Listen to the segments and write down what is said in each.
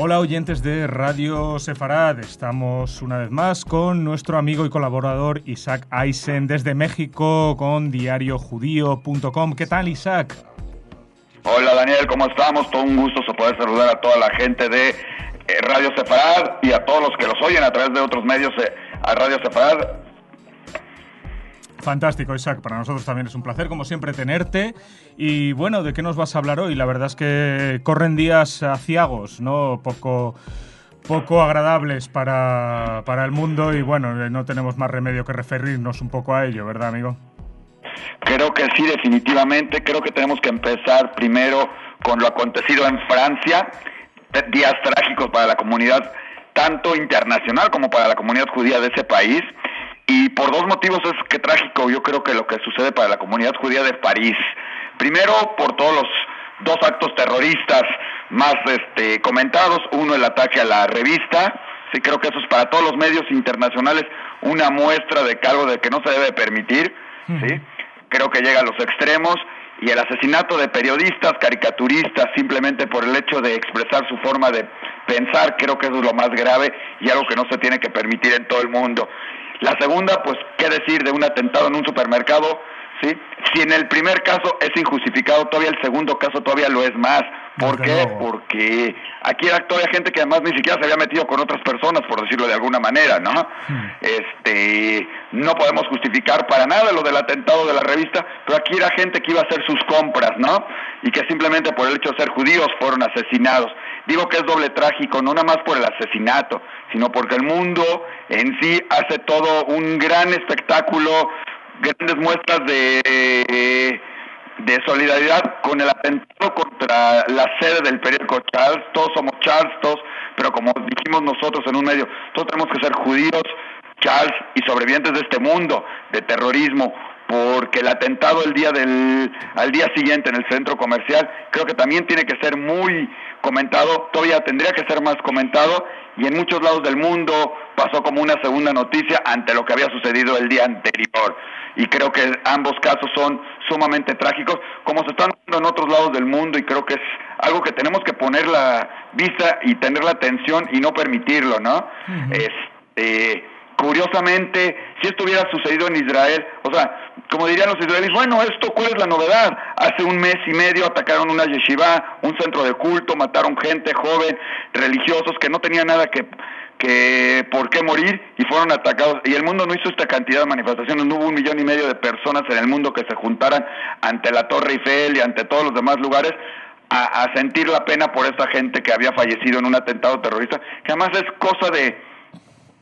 Hola oyentes de Radio Sefarad, estamos una vez más con nuestro amigo y colaborador Isaac Eisen desde México con diariojudío.com. ¿Qué tal Isaac? Hola Daniel, ¿cómo estamos? Todo un gusto poder saludar a toda la gente de eh, Radio Sefarad y a todos los que los oyen a través de otros medios eh, a Radio Sefarad. Fantástico, Isaac. Para nosotros también es un placer, como siempre, tenerte. Y bueno, ¿de qué nos vas a hablar hoy? La verdad es que corren días aciagos, ¿no? Poco, poco agradables para, para el mundo y bueno, no tenemos más remedio que referirnos un poco a ello, ¿verdad, amigo? Creo que sí, definitivamente. Creo que tenemos que empezar primero con lo acontecido en Francia. Días trágicos para la comunidad, tanto internacional como para la comunidad judía de ese país. Y por dos motivos es que trágico, yo creo que lo que sucede para la comunidad judía de París. Primero, por todos los dos actos terroristas más este, comentados. Uno, el ataque a la revista. Sí, creo que eso es para todos los medios internacionales una muestra de cargo de que no se debe permitir. ¿sí? Creo que llega a los extremos. Y el asesinato de periodistas, caricaturistas, simplemente por el hecho de expresar su forma de pensar, creo que eso es lo más grave y algo que no se tiene que permitir en todo el mundo. La segunda, pues, ¿qué decir de un atentado en un supermercado? ¿Sí? Si en el primer caso es injustificado, todavía el segundo caso todavía lo es más. ¿Por qué? Porque aquí era todavía gente que además ni siquiera se había metido con otras personas, por decirlo de alguna manera, ¿no? Hmm. Este, no podemos justificar para nada lo del atentado de la revista, pero aquí era gente que iba a hacer sus compras, ¿no? Y que simplemente por el hecho de ser judíos fueron asesinados. Digo que es doble trágico, no nada más por el asesinato, sino porque el mundo en sí hace todo un gran espectáculo, grandes muestras de solidaridad con el atentado contra la sede del periódico Charles. Todos somos Charles, todos, pero como dijimos nosotros en un medio, todos tenemos que ser judíos, Charles y sobrevivientes de este mundo de terrorismo, porque el atentado el día del al día siguiente en el centro comercial creo que también tiene que ser muy comentado, todavía tendría que ser más comentado y en muchos lados del mundo pasó como una segunda noticia ante lo que había sucedido el día anterior. Y creo que ambos casos son sumamente trágicos, como se están dando en otros lados del mundo, y creo que es algo que tenemos que poner la vista y tener la atención y no permitirlo, ¿no? Este curiosamente, si esto hubiera sucedido en Israel, o sea, como dirían los israelíes, bueno, esto, ¿cuál es la novedad? Hace un mes y medio atacaron una yeshiva, un centro de culto, mataron gente joven, religiosos que no tenían nada que, que por qué morir y fueron atacados. Y el mundo no hizo esta cantidad de manifestaciones, no hubo un millón y medio de personas en el mundo que se juntaran ante la Torre Eiffel y ante todos los demás lugares a, sentir la pena por esta gente que había fallecido en un atentado terrorista, que además es cosa de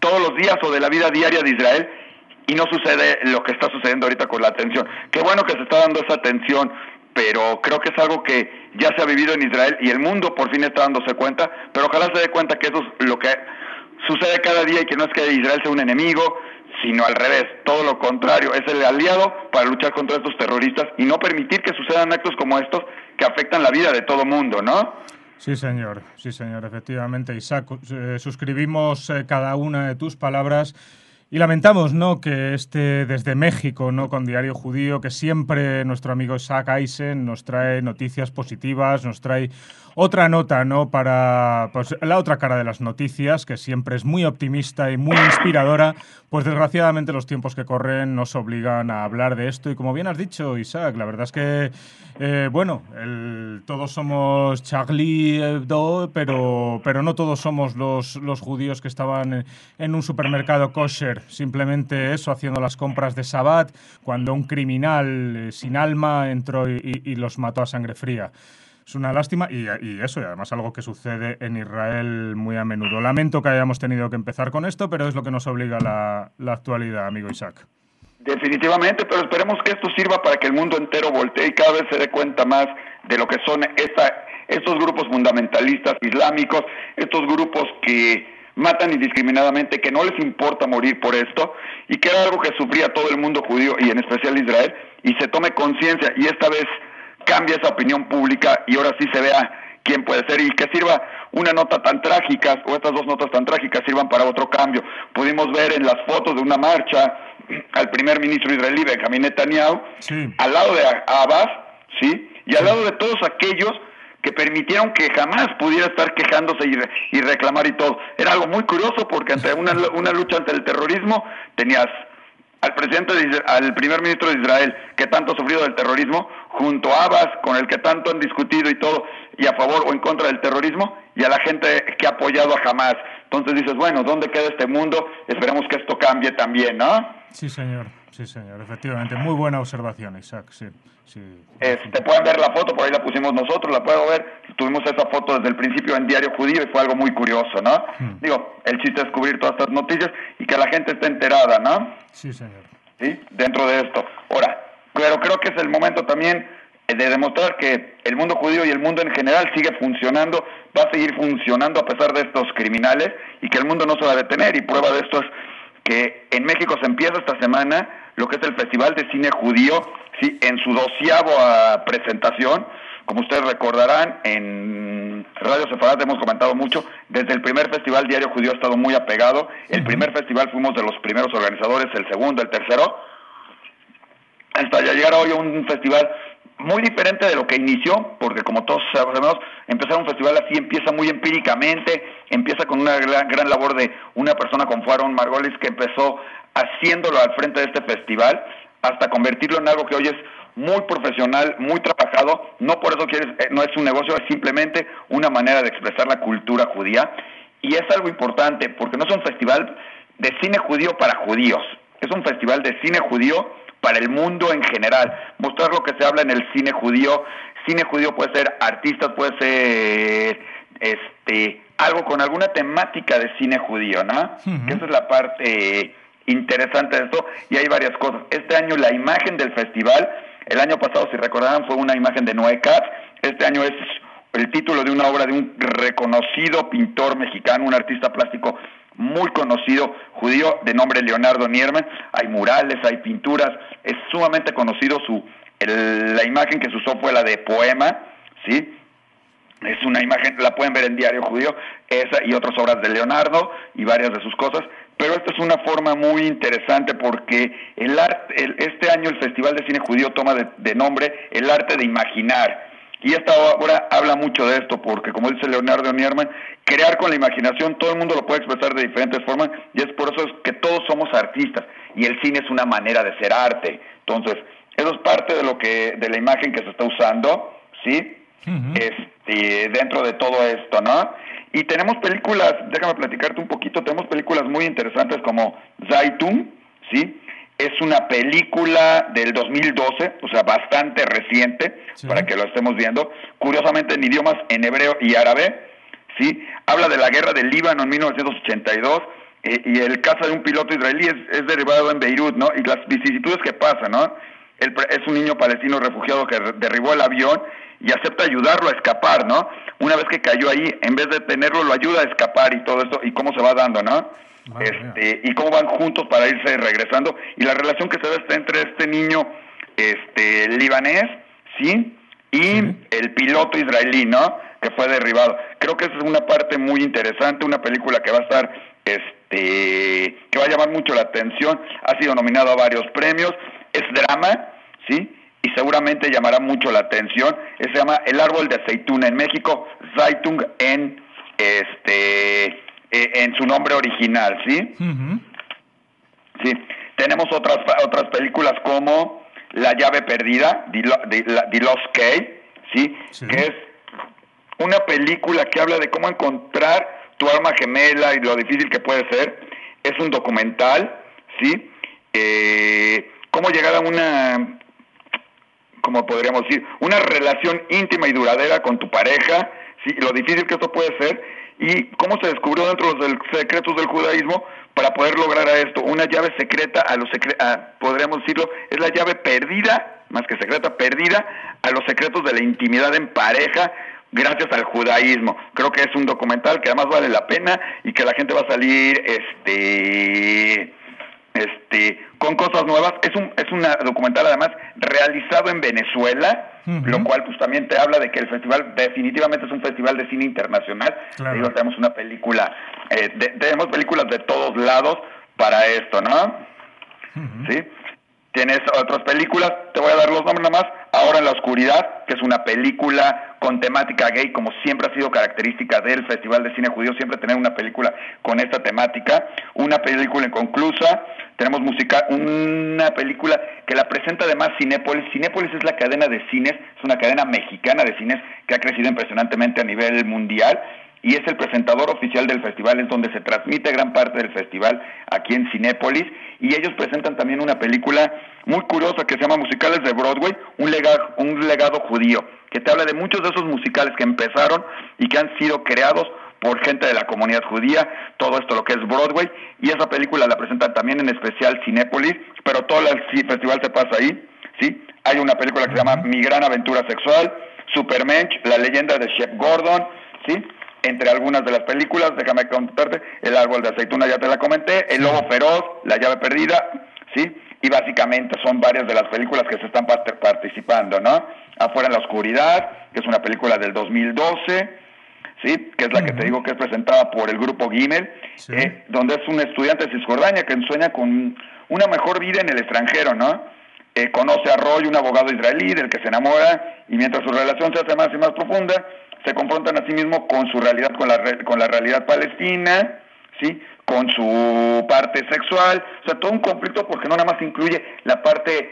todos los días o de la vida diaria de Israel y no sucede lo que está sucediendo ahorita con la atención. Qué bueno que se está dando esa atención, pero creo que es algo que ya se ha vivido en Israel y el mundo por fin está dándose cuenta, pero ojalá se dé cuenta que eso es lo que sucede cada día y que no es que Israel sea un enemigo, sino al revés, todo lo contrario, es el aliado para luchar contra estos terroristas y no permitir que sucedan actos como estos que afectan la vida de todo mundo, ¿no? Sí, señor, sí, señor, efectivamente. Isaac, eh, suscribimos eh, cada una de tus palabras y lamentamos ¿no? que este desde México, ¿no? con Diario Judío, que siempre nuestro amigo Isaac Eisen nos trae noticias positivas, nos trae otra nota ¿no? para pues, la otra cara de las noticias, que siempre es muy optimista y muy inspiradora, pues desgraciadamente los tiempos que corren nos obligan a hablar de esto. Y como bien has dicho, Isaac, la verdad es que, eh, bueno, todos somos Charlie Hebdo, pero, pero no todos somos los, los judíos que estaban en un supermercado kosher simplemente eso, haciendo las compras de Sabbat, cuando un criminal eh, sin alma entró y, los mató a sangre fría. Es una lástima y, eso, y además algo que sucede en Israel muy a menudo. Lamento que hayamos tenido que empezar con esto, pero es lo que nos obliga la, la actualidad, amigo Isaac. Definitivamente, pero esperemos que esto sirva para que el mundo entero voltee y cada vez se dé cuenta más de lo que son estos grupos fundamentalistas islámicos, estos grupos que matan indiscriminadamente, que no les importa morir por esto y que era algo que sufría todo el mundo judío y en especial Israel y se tome conciencia y esta vez cambia esa opinión pública y ahora sí se vea quién puede ser y que sirva una nota tan trágica o estas dos notas tan trágicas sirvan para otro cambio. Pudimos ver en las fotos de una marcha al primer ministro israelí Benjamin Netanyahu al lado de Abbas, ¿sí? Y al lado de todos aquellos que permitieron que jamás pudiera estar quejándose y, reclamar y todo. Era algo muy curioso porque ante una, una lucha ante el terrorismo tenías al presidente, al primer ministro de Israel, que tanto ha sufrido del terrorismo, junto a Abbas, con el que tanto han discutido y todo, y a favor o en contra del terrorismo, y a la gente que ha apoyado a Hamas. Entonces dices, bueno, ¿dónde queda este mundo? Esperemos que esto cambie también, ¿no? Sí, señor, sí, señor, efectivamente. Muy buena observación, Isaac, sí. sí. Te pueden ver la foto, por ahí la pusimos nosotros, la puedo ver. Tuvimos esa foto desde el principio en Diario Judío y fue algo muy curioso, ¿no? Hmm. Digo, el chiste es cubrir todas estas noticias y que la gente esté enterada, ¿no? Sí, señor. ¿Sí? Dentro de esto. Ahora, pero creo que es el momento también de demostrar que el mundo judío y el mundo en general sigue funcionando, va a seguir funcionando a pesar de estos criminales y que el mundo no se va a detener. Y prueba de esto es que en México se empieza esta semana lo que es el Festival de Cine Judío, sí, en su doceavo presentación. Como ustedes recordarán, en Radio Sefarad hemos comentado mucho, desde el primer festival Diario Judío ha estado muy apegado. El primer festival fuimos de los primeros organizadores, el segundo, el tercero, hasta ya llegar hoy a un festival muy diferente de lo que inició, porque como todos sabemos, empezar un festival así empieza muy empíricamente, empieza con una gran, labor de una persona como Fuaron Margolis que empezó haciéndolo al frente de este festival hasta convertirlo en algo que hoy es muy profesional, muy trabajado, no por eso quieres, eh, no es un negocio, es simplemente una manera de expresar la cultura judía y es algo importante porque no es un festival de cine judío para judíos, es un festival de cine judío para el mundo en general, mostrar lo que se habla en el cine judío. Cine judío puede ser artistas, puede ser este algo con alguna temática de cine judío, ¿no? Esa es la parte interesante esto y hay varias cosas. Este año la imagen del festival, el año pasado si recordarán fue una imagen de Noé Katz, este año es el título de una obra de un reconocido pintor mexicano, un artista plástico muy conocido judío de nombre Leonardo Nierman. Hay murales, hay pinturas, es sumamente conocido su la imagen que se usó fue la de poema, ¿sí? Es una imagen, la pueden ver en Diario Judío, esa y otras obras de Leonardo y varias de sus cosas. Pero esta es una forma muy interesante porque el arte, este año el Festival de Cine Judío toma de nombre el arte de imaginar. Y esta obra habla mucho de esto, porque como dice Leonardo Nierman, crear con la imaginación, todo el mundo lo puede expresar de diferentes formas, y es por eso que todos somos artistas, y el cine es una manera de ser arte. Entonces, eso es parte de lo que, de la imagen que se está usando, ¿sí? este, dentro de todo esto, ¿no? Y tenemos películas, déjame platicarte un poquito, tenemos películas muy interesantes como Zaytun, ¿sí? Es una película del 2012, o sea, bastante reciente, para que lo estemos viendo. Curiosamente en idiomas en hebreo y árabe, ¿sí? Habla de la guerra del Líbano en 1982 eh, y el caso de un piloto israelí es, derivado en Beirut, ¿no? Y las vicisitudes que pasan, ¿no? es un niño palestino refugiado que derribó el avión y acepta ayudarlo a escapar, ¿no? Una vez que cayó ahí, en vez de tenerlo, lo ayuda a escapar y todo esto, y cómo se va dando, ¿no? este, y cómo van juntos para irse regresando, y la relación que se ve entre este niño este libanés, ¿sí? Y el piloto israelí, ¿no? Que fue derribado. Creo que esa es una parte muy interesante, una película que va a estar, este, que va a llamar mucho la atención, ha sido nominado a varios premios, es drama, ¿sí? Y seguramente llamará mucho la atención. Se llama El árbol de aceituna en México, Zeitung en este eh, en su nombre original, ¿sí? Sí. Tenemos otras otras películas como La llave perdida, The, Lost Key, ¿sí? Que es una película que habla de cómo encontrar tu alma gemela y lo difícil que puede ser. Es un documental, ¿sí? Eh, cómo llegar a una como podríamos decir, una relación íntima y duradera con tu pareja, ¿sí? lo difícil que esto puede ser, y cómo se descubrió dentro de los secretos del judaísmo para poder lograr a esto, una llave secreta a los podríamos decirlo, es la llave perdida, más que secreta, perdida a los secretos de la intimidad en pareja, gracias al judaísmo. Creo que es un documental que además vale la pena y que la gente va a salir este este, con cosas nuevas. Es un, es una documental además realizado en Venezuela, lo cual pues también te habla de que el festival definitivamente es un festival de cine internacional. tenemos una película, eh, tenemos películas de todos lados para esto, ¿no? ¿Sí? Tienes otras películas, te voy a dar los nombres nada más. Ahora en la oscuridad, que es una película con temática gay, como siempre ha sido característica del Festival de Cine Judío, siempre tener una película con esta temática, una película inconclusa, tenemos música, una película que la presenta además Cinépolis. Cinépolis es la cadena de cines, es una cadena mexicana de cines que ha crecido impresionantemente a nivel mundial y es el presentador oficial del festival, es donde se transmite gran parte del festival aquí en Cinépolis y ellos presentan también una película muy curiosa que se llama Musicales de Broadway, un legado, un legado judío, que te habla de muchos de esos musicales que empezaron y que han sido creados por gente de la comunidad judía, todo esto lo que es Broadway, y esa película la presentan también en especial Cinépolis, pero todo el festival se pasa ahí, ¿sí? Hay una película que se llama Mi Gran Aventura Sexual, Supermensch, La Leyenda de Chef Gordon, ¿sí? Entre algunas de las películas, déjame contarte, El árbol de aceituna ya te la comenté, El lobo feroz, La llave perdida, ¿sí? Y básicamente son varias de las películas que se están participando, ¿no? Afuera en la oscuridad, que es una película del 2012, ¿sí? Que es la que te digo que es presentada por el grupo Gimel, eh, donde es un estudiante de Cisjordania que sueña con una mejor vida en el extranjero, ¿no? Eh, conoce a Roy, un abogado israelí del que se enamora, y mientras su relación se hace más y más profunda, se confrontan a sí mismos con su realidad, con la, con la realidad palestina, ¿sí? con su parte sexual, o sea, todo un conflicto porque no nada más incluye la parte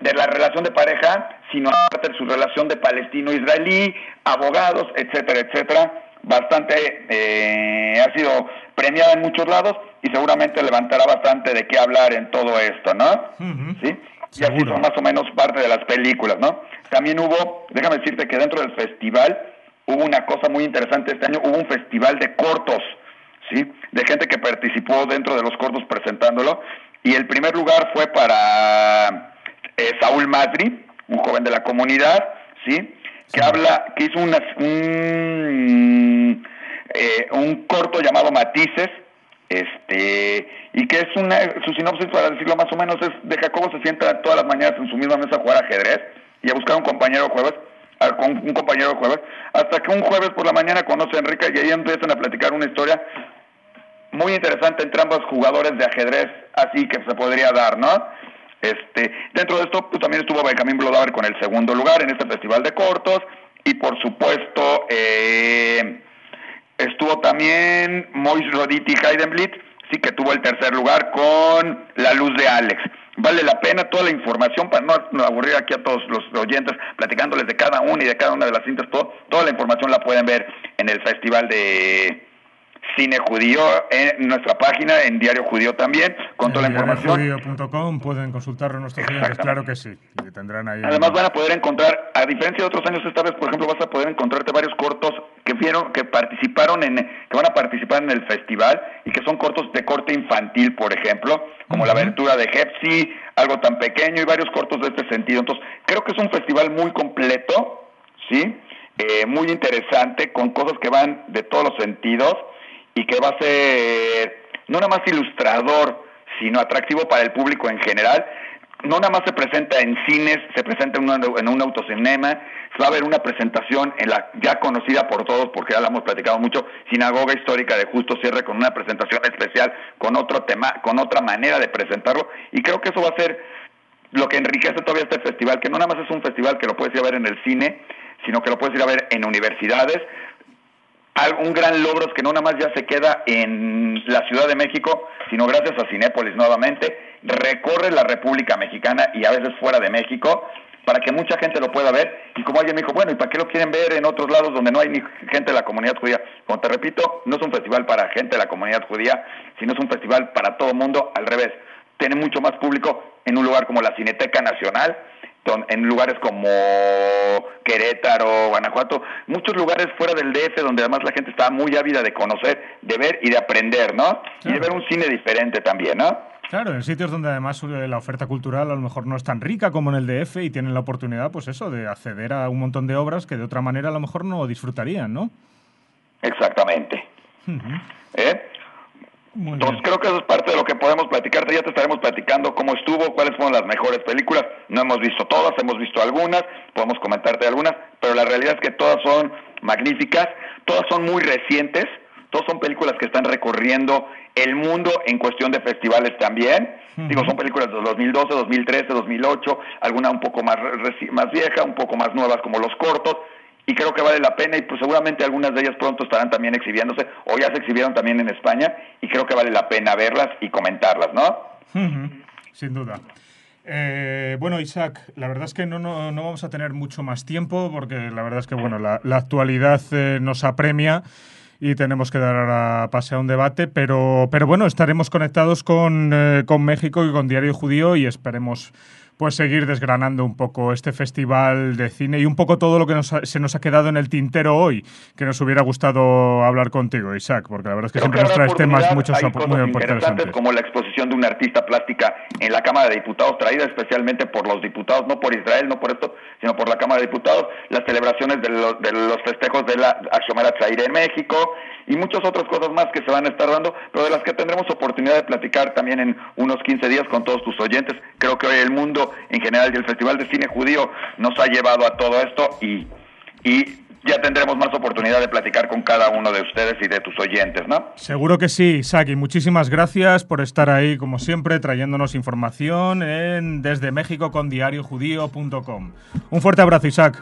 de la relación de pareja, sino la parte de su relación de palestino-israelí, abogados, etcétera, etcétera. Bastante, eh, ha sido premiada en muchos lados y seguramente levantará bastante de qué hablar en todo esto, ¿no? ¿Sí? Y así son más o menos parte de las películas, ¿no? También hubo, déjame decirte que dentro del festival hubo una cosa muy interesante este año, hubo un festival de cortos, ¿sí? De gente que participó dentro de los cortos presentándolo. Y el primer lugar fue para eh, Saúl Madri, un joven de la comunidad, ¿sí? Que habla, que hizo una, un, eh, un corto llamado Matices, este y que es una su sinopsis para decirlo más o menos es de Jacobo se sienta todas las mañanas en su misma mesa a jugar ajedrez y a buscar un compañero jueves con un compañero jueves, hasta que un jueves por la mañana conoce a Enrique y ahí empiezan a platicar una historia muy interesante entre ambos jugadores de ajedrez, así que se podría dar, ¿no? Este, dentro de esto, pues también estuvo Benjamín Blodaver con el segundo lugar en este festival de cortos, y por supuesto, eh, estuvo también Mois Roditi Heidenblit, sí que tuvo el tercer lugar con La Luz de Alex vale la pena toda la información para no, aburrir aquí a todos los oyentes platicándoles de cada una y de cada una de las cintas, toda la información la pueden ver en el Festival de Cine Judío en nuestra página, en Diario Judío también, con toda la información. Judío.com pueden consultarlo nuestros clientes, claro que sí. tendrán ahí Además van a poder encontrar, a diferencia de otros años, esta vez, por ejemplo, vas a poder encontrarte varios cortos que vieron, que participaron en, que van a participar en el festival y que son cortos de corte infantil, por ejemplo, como La aventura de Hepsi, algo tan pequeño y varios cortos de este sentido. Entonces, creo que es un festival muy completo, ¿sí? Eh, muy interesante, con cosas que van de todos los sentidos y que va a ser no nada más ilustrador, sino atractivo para el público en general. No nada más se presenta en cines, se presenta en un, en un autocinema, va a haber una presentación en la ya conocida por todos, porque ya la hemos platicado mucho, Sinagoga Histórica de Justo Cierre, con una presentación especial, con otro tema, con otra manera de presentarlo, y creo que eso va a ser lo que enriquece todavía este festival, que no nada más es un festival que lo puedes ir a ver en el cine, sino que lo puedes ir a ver en universidades, un gran logro que no nada más ya se queda en la Ciudad de México, sino gracias a Cinépolis nuevamente, recorre la República Mexicana y a veces fuera de México para que mucha gente lo pueda ver. Y como alguien me dijo, bueno, ¿y para qué lo quieren ver en otros lados donde no hay ni gente de la comunidad judía? Como te repito, no es un festival para gente de la comunidad judía, sino es un festival para todo mundo, al revés. Tiene mucho más público en un lugar como la Cineteca Nacional, en lugares como Querétaro, Guanajuato, muchos lugares fuera del DF donde además la gente está muy ávida de conocer, de ver y de aprender, ¿no? Y de ver un cine diferente también, ¿no? Claro, en sitios donde además eh, la oferta cultural a lo mejor no es tan rica como en el DF y tienen la oportunidad, pues eso, de acceder a un montón de obras que de otra manera a lo mejor no disfrutarían, ¿no? Exactamente. ¿Eh? Entonces creo que eso es parte de lo que podemos platicar. Ya te estaremos platicando cómo estuvo, cuáles fueron las mejores películas. No hemos visto todas, hemos visto algunas, podemos comentarte algunas, pero la realidad es que todas son magníficas, todas son muy recientes, todas son películas que están recorriendo el mundo en cuestión de festivales también, Digo, son películas de 2012, 2013, 2008, alguna un poco más, más vieja, un poco más nuevas como los cortos, y creo que vale la pena y pues seguramente algunas de ellas pronto estarán también exhibiéndose o ya se exhibieron también en España y creo que vale la pena verlas y comentarlas, ¿no? Sin duda. Eh, bueno, Isaac, la verdad es que no, no, vamos a tener mucho más tiempo porque la verdad es que bueno, la, actualidad eh, nos apremia y tenemos que dar ahora pase a un debate, pero, pero bueno, estaremos conectados con, eh, con México y con Diario Judío y esperemos pues seguir desgranando un poco este festival de cine y un poco todo lo que se nos ha quedado en el tintero hoy, que nos hubiera gustado hablar contigo, Isaac, porque la verdad es que siempre nos traes temas muchos muy interesantes. Como la exposición de una artista plástica en la Cámara de Diputados, traída especialmente por los diputados, no por Israel, no por esto, sino por la Cámara de Diputados, las celebraciones de los, de los festejos de la Ashomera Tzaire en México, y muchas otras cosas más que se van a estar dando, pero de las que tendremos oportunidad de platicar también en unos 15 días con todos tus oyentes. Creo que hoy el mundo en general y el Festival de Cine Judío nos ha llevado a todo esto y, y ya tendremos más oportunidad de platicar con cada uno de ustedes y de tus oyentes, ¿no? Seguro que sí, Isaac, y muchísimas gracias por estar ahí, como siempre, trayéndonos información en desde México con diariojudío.com. Un fuerte abrazo, Isaac.